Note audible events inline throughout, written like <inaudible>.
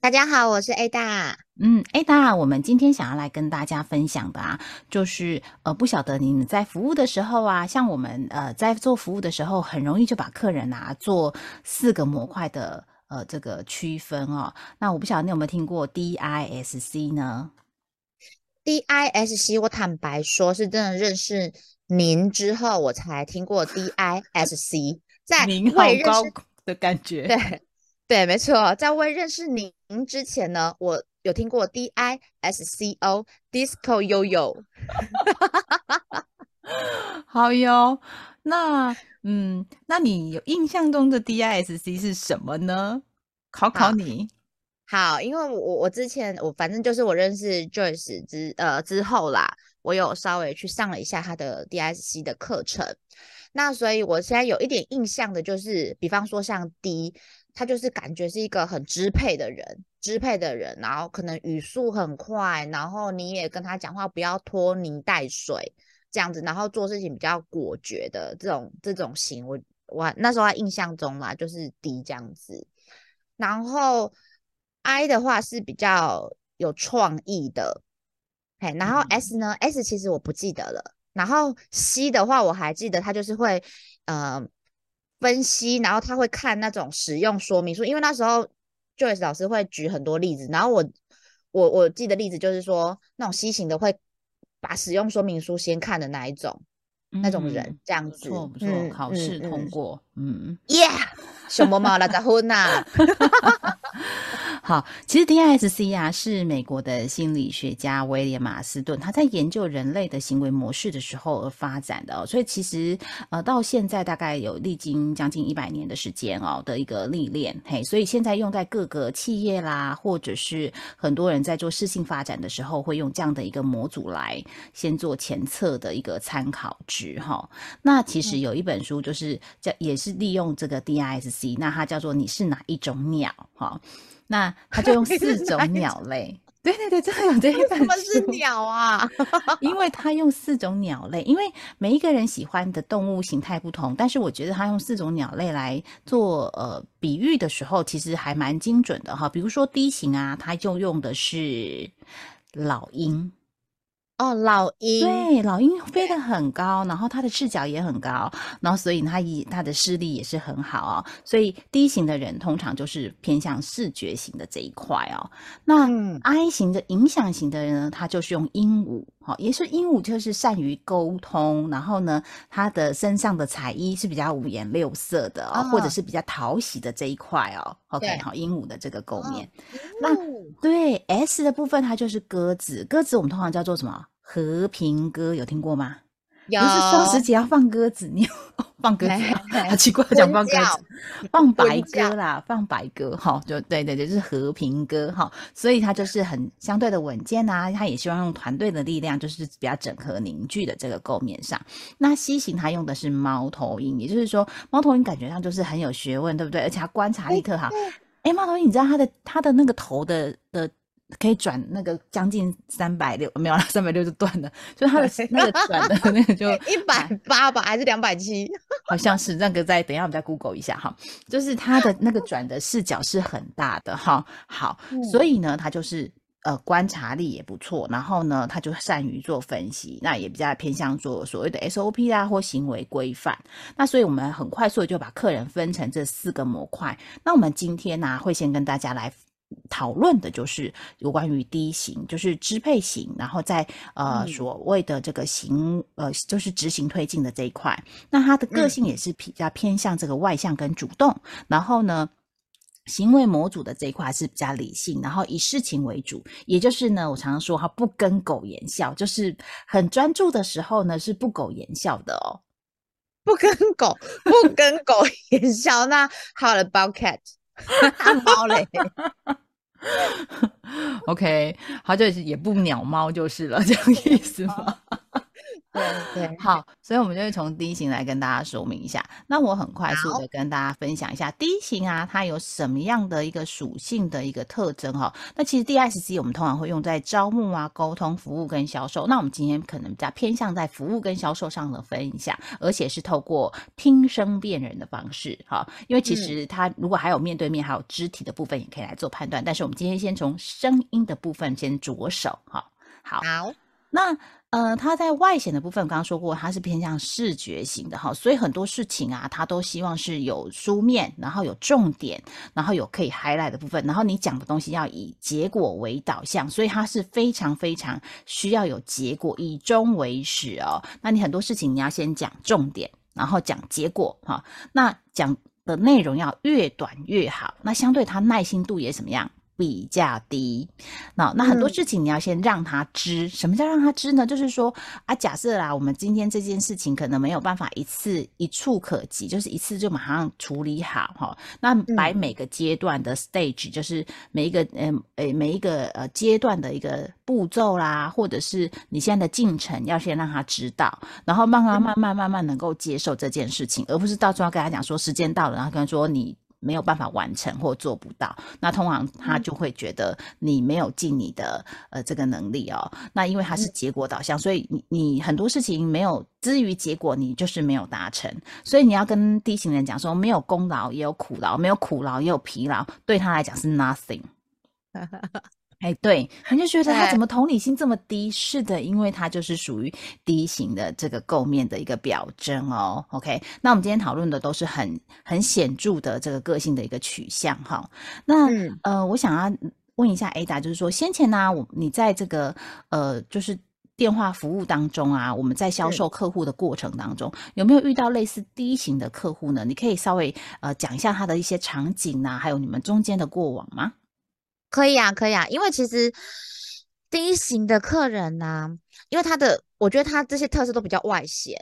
大家好，我是 Ada。嗯，Ada，我们今天想要来跟大家分享的啊，就是呃，不晓得你们在服务的时候啊，像我们呃在做服务的时候，很容易就把客人啊做四个模块的呃这个区分哦。那我不晓得你有没有听过 DISC 呢？DISC，我坦白说，是真的认识您之后，我才听过 DISC，在 <laughs> 您好高的感觉。对对，没错，在未认识您之前呢，我。有听过 D I S C O Disco Yo Yo，<laughs> 好哟。那嗯，那你有印象中的 D I S C 是什么呢？考考你。好，因为我我之前我反正就是我认识 Joyce 之呃之后啦，我有稍微去上了一下他的 D I S C 的课程。那所以我现在有一点印象的就是，比方说像 D。他就是感觉是一个很支配的人，支配的人，然后可能语速很快，然后你也跟他讲话不要拖泥带水这样子，然后做事情比较果决的这种这种型，我我那时候印象中啦，就是 D 这样子，然后 I 的话是比较有创意的，嘿，然后 S 呢，S 其实我不记得了，然后 C 的话我还记得，他就是会，呃。分析，然后他会看那种使用说明书，因为那时候 Joyce 老师会举很多例子，然后我我我记得例子就是说，那种西型的会把使用说明书先看的那一种，那种人这样子，不错不。错，考试通过，嗯，Yeah，什么嘛，那个婚呐。<laughs> 好，其实 DISC 啊是美国的心理学家威廉马斯顿他在研究人类的行为模式的时候而发展的哦，所以其实呃到现在大概有历经将近一百年的时间哦的一个历练，嘿，所以现在用在各个企业啦，或者是很多人在做事性发展的时候会用这样的一个模组来先做前测的一个参考值哈。那其实有一本书就是叫也是利用这个 DISC，那它叫做你是哪一种鸟哈。那他就用 <laughs> 四种鸟类，<laughs> 对对对，真的有这一本 <laughs> 什么是鸟啊？因为他用四种鸟类，因为每一个人喜欢的动物形态不同，但是我觉得他用四种鸟类来做呃比喻的时候，其实还蛮精准的哈。比如说低型啊，他就用的是老鹰。哦，老鹰对，老鹰飞得很高，然后它的视角也很高，然后所以它以它的视力也是很好哦。所以 D 型的人通常就是偏向视觉型的这一块哦。那 I 型的影响型的人呢，他就是用鹦鹉，好，也是鹦鹉就是善于沟通，然后呢，它的身上的彩衣是比较五颜六色的哦，或者是比较讨喜的这一块哦。OK，好，鹦鹉的这个构面。那对 S 的部分，它就是鸽子，鸽子我们通常叫做什么？和平鸽有听过吗？有，是双十节要放鸽子，你放鸽子，<laughs> 好奇怪，讲放鸽子，<laughs> 放白鸽啦，放白鸽，哈，就对对对，就是和平鸽，哈，所以他就是很相对的稳健啊，他也希望用团队的力量，就是比较整合凝聚的这个构面上。那 C 型他用的是猫头鹰，也就是说猫头鹰感觉上就是很有学问，对不对？而且他观察力特好。哎，猫头鹰，你知道它的它的那个头的的。可以转那个将近三百六，没有了，三百六就断了。就它的那个转的那个就 <laughs> 一百八吧，还是两百七？好像是那个，在等一下我们再 Google 一下哈。就是它的那个转的视角是很大的哈。好，所以呢，它就是呃观察力也不错，然后呢，他就善于做分析，那也比较偏向做所谓的 SOP 啊或行为规范。那所以我们很快速的就把客人分成这四个模块。那我们今天呢，会先跟大家来。讨论的就是有关于低型，就是支配型，然后在呃所谓的这个行呃就是执行推进的这一块，那他的个性也是比较偏向这个外向跟主动，然后呢行为模组的这一块是比较理性，然后以事情为主，也就是呢我常常说他不跟狗言笑，就是很专注的时候呢是不苟言笑的哦，不跟狗不跟狗 <laughs> 言笑，那好了，包 <laughs> 猫嘞，<laughs> OK，好就是也不鸟猫就是了，这样意思吗？<laughs> 对 <laughs> 对，好，所以我们就会从 D 型来跟大家说明一下。那我很快速的跟大家分享一下 D 型啊，它有什么样的一个属性的一个特征哈。那其实 DSC 我们通常会用在招募啊、沟通、服务跟销售。那我们今天可能比较偏向在服务跟销售上的分享，而且是透过听声辨人的方式哈。因为其实它如果还有面对面还有肢体的部分，也可以来做判断。但是我们今天先从声音的部分先着手哈。好，好，那。呃，他在外显的部分，刚刚说过，他是偏向视觉型的哈，所以很多事情啊，他都希望是有书面，然后有重点，然后有可以 highlight 的部分，然后你讲的东西要以结果为导向，所以他是非常非常需要有结果，以终为始哦。那你很多事情你要先讲重点，然后讲结果哈，那讲的内容要越短越好，那相对他耐心度也怎么样？比较低，那那很多事情你要先让他知，什么叫让他知呢？就是说啊，假设啦，我们今天这件事情可能没有办法一次一触可及，就是一次就马上处理好哈。那摆每个阶段的 stage，就是每一个嗯诶每一个呃阶段的一个步骤啦，或者是你现在的进程，要先让他知道，然后慢慢慢慢慢慢能够接受这件事情，而不是到最后跟他讲说时间到了，然后跟他说你。没有办法完成或做不到，那通常他就会觉得你没有尽你的呃这个能力哦。那因为他是结果导向，所以你你很多事情没有至于结果，你就是没有达成。所以你要跟低型人讲说，没有功劳也有苦劳，没有苦劳也有疲劳，对他来讲是 nothing。<laughs> 哎，对，你就觉得他怎么同理心这么低？是的，因为他就是属于低型的这个构面的一个表征哦。OK，那我们今天讨论的都是很很显著的这个个性的一个取向哈。那呃，我想要问一下 Ada，就是说先前呢，我你在这个呃，就是电话服务当中啊，我们在销售客户的过程当中，有没有遇到类似低型的客户呢？你可以稍微呃讲一下他的一些场景呐，还有你们中间的过往吗？可以啊，可以啊，因为其实 D 型的客人呢，因为他的，我觉得他这些特色都比较外显，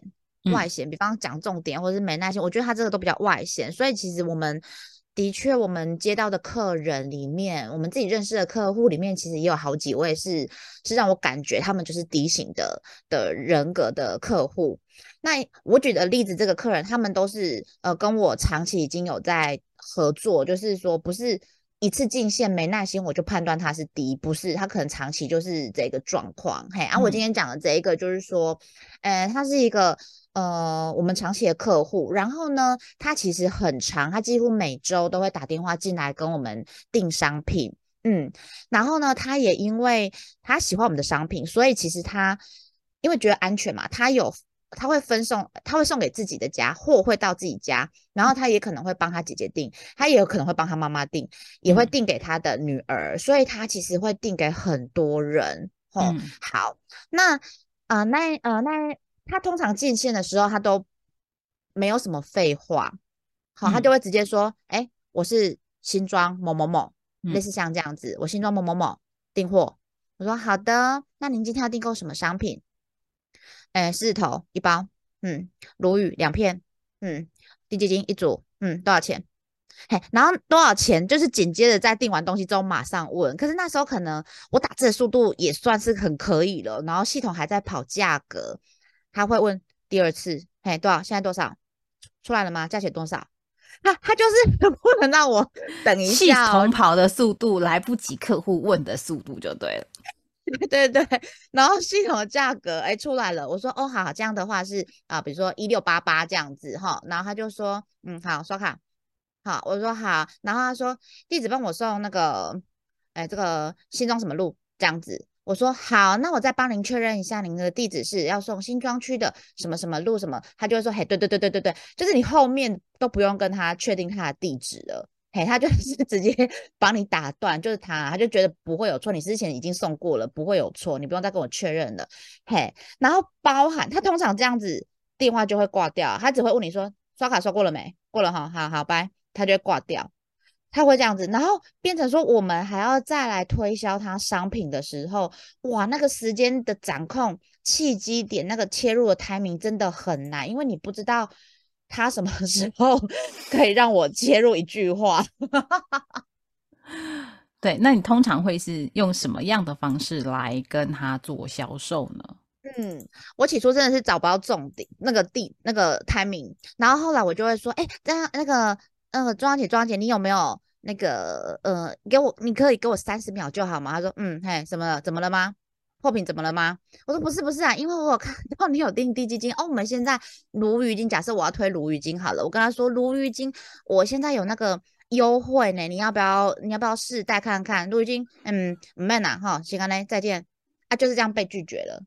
外显，比方讲重点或者是没耐心，我觉得他这个都比较外显，所以其实我们的确，我们接到的客人里面，我们自己认识的客户里面，其实也有好几位是是让我感觉他们就是 D 型的的人格的客户。那我举的例子，这个客人他们都是呃跟我长期已经有在合作，就是说不是。一次进线没耐心，我就判断他是低，不是他可能长期就是这个状况。嘿，啊，我今天讲的这一个就是说，呃，他是一个呃我们长期的客户，然后呢，他其实很长，他几乎每周都会打电话进来跟我们订商品，嗯，然后呢，他也因为他喜欢我们的商品，所以其实他因为觉得安全嘛，他有。他会分送，他会送给自己的家，货会到自己家，然后他也可能会帮他姐姐订，他也有可能会帮他妈妈订，也会订给他的女儿，所以他其实会订给很多人。哦，好，那啊，那呃，那他通常进线的时候，他都没有什么废话，好，他就会直接说，哎，我是新装某某某，类似像这样子，我新装某某某订货，我说好的，那您今天要订购什么商品？哎，狮子头一包，嗯，鲈鱼两片，嗯，低基金一组，嗯，多少钱？嘿，然后多少钱？就是紧接着在订完东西之后马上问。可是那时候可能我打字的速度也算是很可以了，然后系统还在跑价格，他会问第二次，嘿，多少？现在多少？出来了吗？价钱多少？他他就是 <laughs> 不能让我等一下，系统跑的速度来不及客户问的速度就对了。对 <laughs> 对。对，然后系统的价格哎出来了，我说哦好，这样的话是啊，比如说一六八八这样子哈，然后他就说嗯好刷卡，好我说好，然后他说地址帮我送那个哎这个新庄什么路这样子，我说好，那我再帮您确认一下您的地址是要送新庄区的什么什么路什么，他就会说嘿对对对对对对，就是你后面都不用跟他确定他的地址了。嘿，他就是 <laughs> 直接帮你打断，就是他，他就觉得不会有错，你之前已经送过了，不会有错，你不用再跟我确认了。嘿，然后包含他通常这样子电话就会挂掉，他只会问你说刷卡刷过了没？过了哈，好好拜，他就会挂掉。他会这样子，然后变成说我们还要再来推销他商品的时候，哇，那个时间的掌控契机点，那个切入的 timing 真的很难，因为你不知道。他什么 <laughs> 时候可以让我切入一句话？<laughs> 对，那你通常会是用什么样的方式来跟他做销售呢？嗯，我起初真的是找不到重点，那个地那个 timing，然后后来我就会说，哎，那那个那个庄姐庄姐，你有没有那个呃，给我你可以给我三十秒就好吗？他说，嗯，嘿，什么了？怎么了吗？货品怎么了吗？我说不是不是啊，因为我有看到你有订低基金哦，我们现在鲈鱼金，假设我要推鲈鱼金好了，我跟他说鲈鱼金，我现在有那个优惠呢，你要不要你要不要试戴看看？鲈鱼金，嗯，没呐哈，行啊嘞，再见啊，就是这样被拒绝了。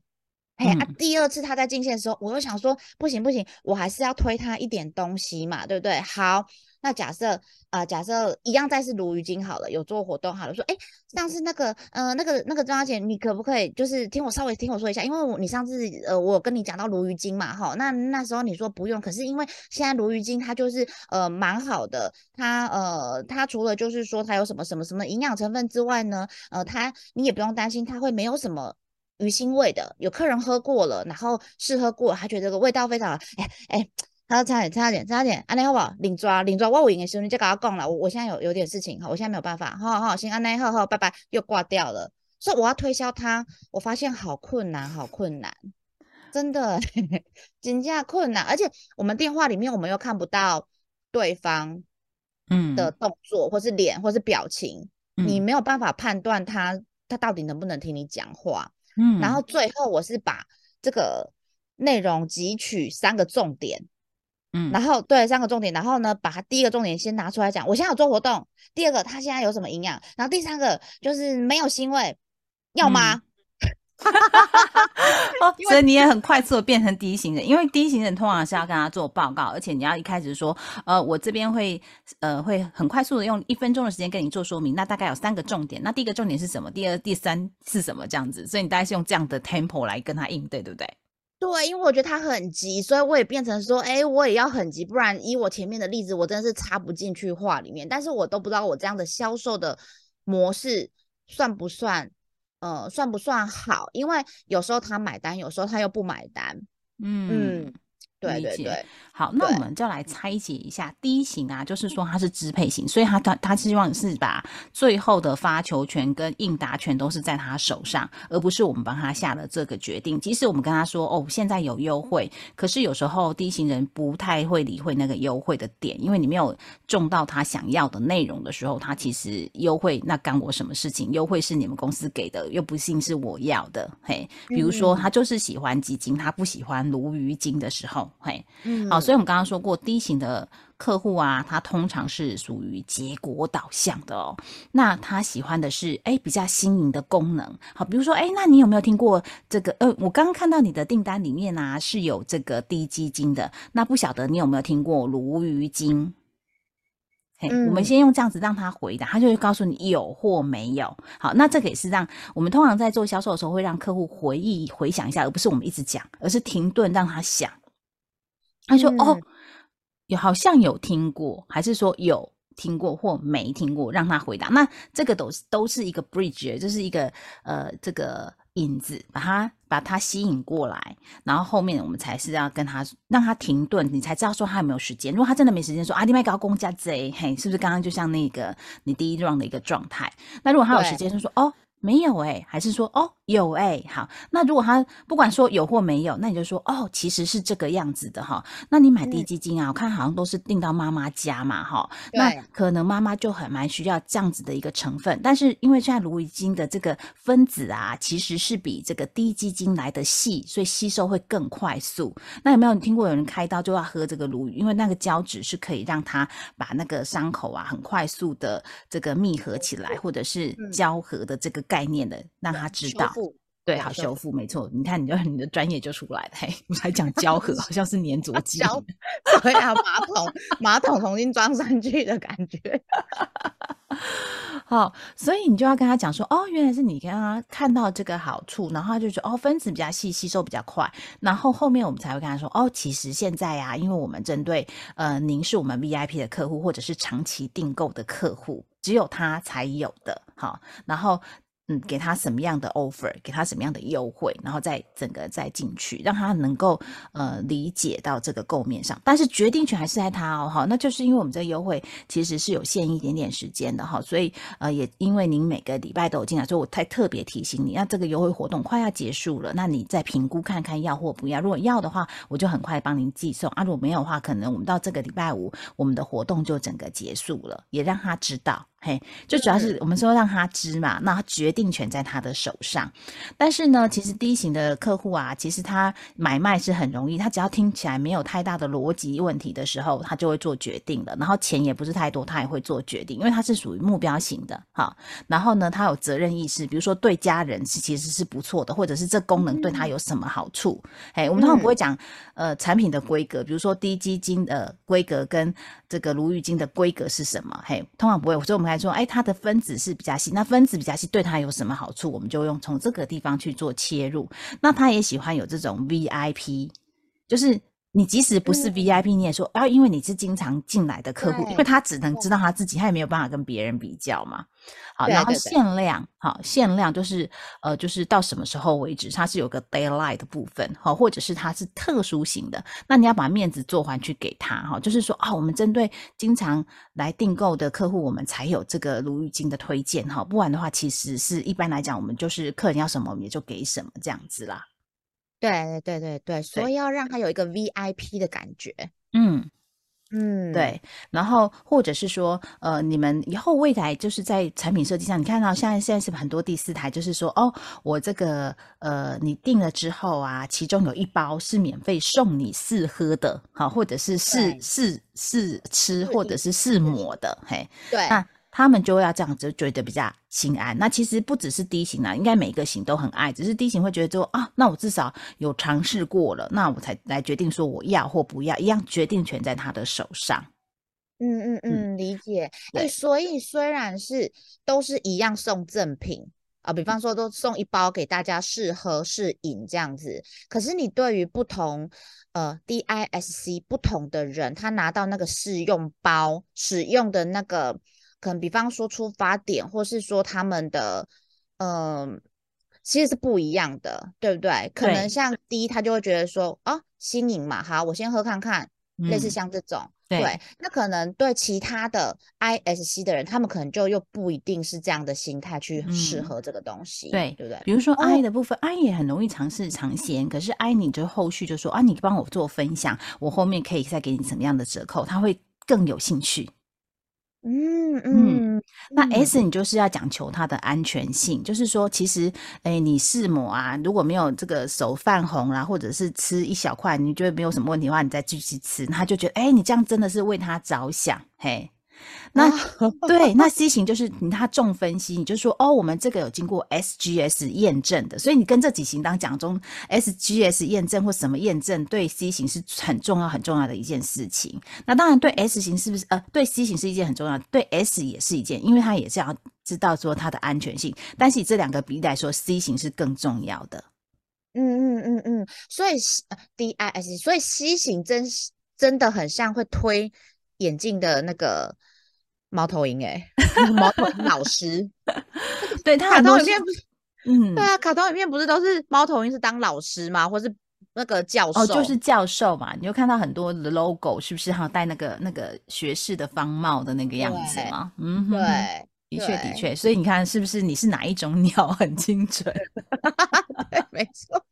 嘿啊，第二次他在进线的时候，我又想说不行不行，我还是要推他一点东西嘛，对不对？好，那假设啊，假设一样再是鲈鱼精好了，有做活动好了，说哎，上次那个呃那个那个张小姐，你可不可以就是听我稍微听我说一下，因为我你上次呃我跟你讲到鲈鱼精嘛，哈，那那时候你说不用，可是因为现在鲈鱼精它就是呃蛮好的，它呃它除了就是说它有什么什么什么营养成分之外呢，呃它你也不用担心它会没有什么。鱼腥味的，有客人喝过了，然后试喝过，他觉得这个味道非常，哎哎，他说差点差点差点，安内好不好？领抓领抓，我有赢的时候你就跟他讲了，我我现在有有点事情，好，我现在没有办法，好好行，安内好好，拜拜，又挂掉了。所以我要推销他，我发现好困难，好困难，真的，<laughs> 真价困难，而且我们电话里面我们又看不到对方嗯的动作，或是脸，或是表情，你没有办法判断他他到底能不能听你讲话。嗯，然后最后我是把这个内容汲取三个重点，嗯，然后对三个重点，然后呢，把它第一个重点先拿出来讲，我现在有做活动，第二个它现在有什么营养，然后第三个就是没有腥味，要吗？<laughs> 所以你也很快速的变成第一行人，因为第一行人通常是要跟他做报告，而且你要一开始说，呃，我这边会，呃，会很快速的用一分钟的时间跟你做说明。那大概有三个重点，那第一个重点是什么？第二、第三是什么？这样子，所以你大概是用这样的 tempo 来跟他应对，对不对？对，因为我觉得他很急，所以我也变成说，哎，我也要很急，不然以我前面的例子，我真的是插不进去话里面。但是我都不知道我这样的销售的模式算不算。呃，算不算好？因为有时候他买单，有时候他又不买单。嗯。对对对，好，那我们就来拆解一下第一型啊，就是说它是支配型，所以他他他希望是把最后的发球权跟应答权都是在他手上，而不是我们帮他下了这个决定。即使我们跟他说哦，现在有优惠，可是有时候第一型人不太会理会那个优惠的点，因为你没有中到他想要的内容的时候，他其实优惠那干我什么事情？优惠是你们公司给的，又不信是我要的。嘿，比如说他就是喜欢基金，他不喜欢鲈鱼精的时候。嘿，嗯，好，所以我们刚刚说过，低型的客户啊，他通常是属于结果导向的哦。那他喜欢的是，哎，比较新颖的功能。好，比如说，哎，那你有没有听过这个？呃，我刚刚看到你的订单里面啊，是有这个低基金的。那不晓得你有没有听过鲈鱼精？嘿，我们先用这样子让他回答，他就会告诉你有或没有。好，那这个也是让我们通常在做销售的时候，会让客户回忆、回想一下，而不是我们一直讲，而是停顿让他想。他说：“哦，有好像有听过，还是说有听过或没听过？让他回答。那这个都是都是一个 bridge，就是一个呃这个引子，把他把他吸引过来，然后后面我们才是要跟他让他停顿，你才知道说他有没有时间。如果他真的没时间，说啊，你麦高公家贼，嘿，是不是刚刚就像那个你第一 round 的一个状态？那如果他有时间，就说哦。”没有哎，还是说哦有哎，好，那如果他不管说有或没有，那你就说哦，其实是这个样子的哈。那你买低基金啊，我看好像都是定到妈妈家嘛哈。那可能妈妈就很蛮需要这样子的一个成分，但是因为现在芦荟精的这个分子啊，其实是比这个低基金来的细，所以吸收会更快速。那有没有你听过有人开刀就要喝这个芦荟？因为那个胶质是可以让它把那个伤口啊很快速的这个密合起来，或者是胶合的这个。概念的让他知道，对，好修复，没错。你看，你就 <laughs> 你的专业就出来了。嘿，我才讲胶合，好像是粘着剂，<laughs> <laughs> 对啊，马桶马桶重新装上去的感觉。好，所以你就要跟他讲说，哦，原来是你跟他看到这个好处，然后他就说，哦，分子比较细，吸收比较快。然后后面我们才会跟他说，哦，其实现在呀，因为我们针对呃，您是我们 VIP 的客户，或者是长期订购的客户，只有他才有的。好，然后。嗯，给他什么样的 offer，给他什么样的优惠，然后再整个再进去，让他能够呃理解到这个构面上。但是决定权还是在他哦，哈，那就是因为我们这个优惠其实是有限一点点时间的哈，所以呃也因为您每个礼拜都有进来，所以我太特别提醒你，那这个优惠活动快要结束了，那你再评估看看要或不要。如果要的话，我就很快帮您寄送啊；如果没有的话，可能我们到这个礼拜五，我们的活动就整个结束了，也让他知道。嘿，最主要是我们说让他知嘛，那决定权在他的手上。但是呢，其实低型的客户啊，其实他买卖是很容易，他只要听起来没有太大的逻辑问题的时候，他就会做决定了。然后钱也不是太多，他也会做决定，因为他是属于目标型的哈。然后呢，他有责任意识，比如说对家人是其实是不错的，或者是这功能对他有什么好处。哎，我们通常不会讲呃产品的规格，比如说低基金的规格跟这个卢玉金的规格是什么？嘿，通常不会，所以我们。说，哎，它的分子是比较细，那分子比较细对它有什么好处？我们就用从这个地方去做切入。那他也喜欢有这种 VIP，就是你即使不是 VIP，你也说啊，因为你是经常进来的客户，因为他只能知道他自己，他也没有办法跟别人比较嘛。好，然后限量，好，限量就是呃，就是到什么时候为止，它是有个 d a y l i g h t 的部分，好，或者是它是特殊型的，那你要把面子做还去给他，哈，就是说啊，我们针对经常来订购的客户，我们才有这个卢玉金的推荐，哈，不然的话，其实是一般来讲，我们就是客人要什么，我们也就给什么这样子啦。对对对对，所以要让他有一个 VIP 的感觉，嗯。嗯，对，然后或者是说，呃，你们以后未来就是在产品设计上，你看到现在现在是很多第四台，就是说，哦，我这个呃，你订了之后啊，其中有一包是免费送你试喝的，好，或者是试试试吃，或者是试抹的，嘿，对，那。他们就要这样子觉得比较心安。那其实不只是低型啊，应该每个型都很爱，只是低型会觉得说啊，那我至少有尝试过了，那我才来决定说我要或不要，一样决定权在他的手上。嗯嗯嗯，理解。哎，所以虽然是都是一样送赠品啊，比方说都送一包给大家试喝试饮这样子，可是你对于不同呃 DISC 不同的人，他拿到那个试用包使用的那个。可能比方说出发点，或是说他们的，嗯，其实是不一样的，对不对？可能像第一，他就会觉得说，啊，新颖嘛，好，我先喝看看，类似像这种，对。那可能对其他的 ISC 的人，他们可能就又不一定是这样的心态去适合这个东西，对，对不对？比如说 I 的部分，I 也很容易尝试尝鲜，可是 I 你就后续就说，啊，你帮我做分享，我后面可以再给你什么样的折扣，他会更有兴趣。嗯嗯，那 S 你就是要讲求它的安全性，就是说，其实，哎，你试抹啊，如果没有这个手泛红啦，或者是吃一小块，你觉得没有什么问题的话，你再继续吃，他就觉得，哎，你这样真的是为他着想，嘿。<laughs> 那 <laughs> 对，那 C 型就是你他重分析，你就说哦，我们这个有经过 SGS 验证的，所以你跟这几型当讲中 SGS 验证或什么验证，对 C 型是很重要很重要的一件事情。那当然对 S 型是不是呃，对 C 型是一件很重要，对 S 也是一件，因为它也是要知道说它的安全性。但是以这两个比例来说，C 型是更重要的。嗯嗯嗯嗯，所以 DIS，所以 C 型真真的很像会推眼镜的那个。猫头鹰哎，<laughs> 猫头鹰老师，<laughs> 对他卡通影片不是，嗯，对啊，卡通影片不是都是猫头鹰是当老师吗？或是那个教授？哦，就是教授嘛，你就看到很多的 logo，是不是？还有戴那个那个学士的方帽的那个样子吗？嗯，对，的确的确，所以你看是不是？你是哪一种鸟？<laughs> 很精准，对，没错。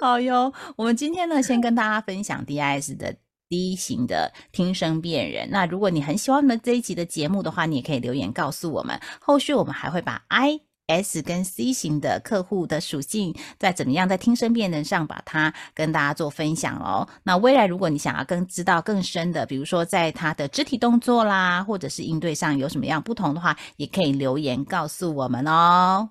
好哟，我们今天呢，先跟大家分享 DIS 的。D 型的听声辨人，那如果你很喜欢我们这一集的节目的话，你也可以留言告诉我们。后续我们还会把 I、S 跟 C 型的客户的属性，在怎么样在听声辨人上把它跟大家做分享哦。那未来如果你想要更知道更深的，比如说在他的肢体动作啦，或者是应对上有什么样不同的话，也可以留言告诉我们哦。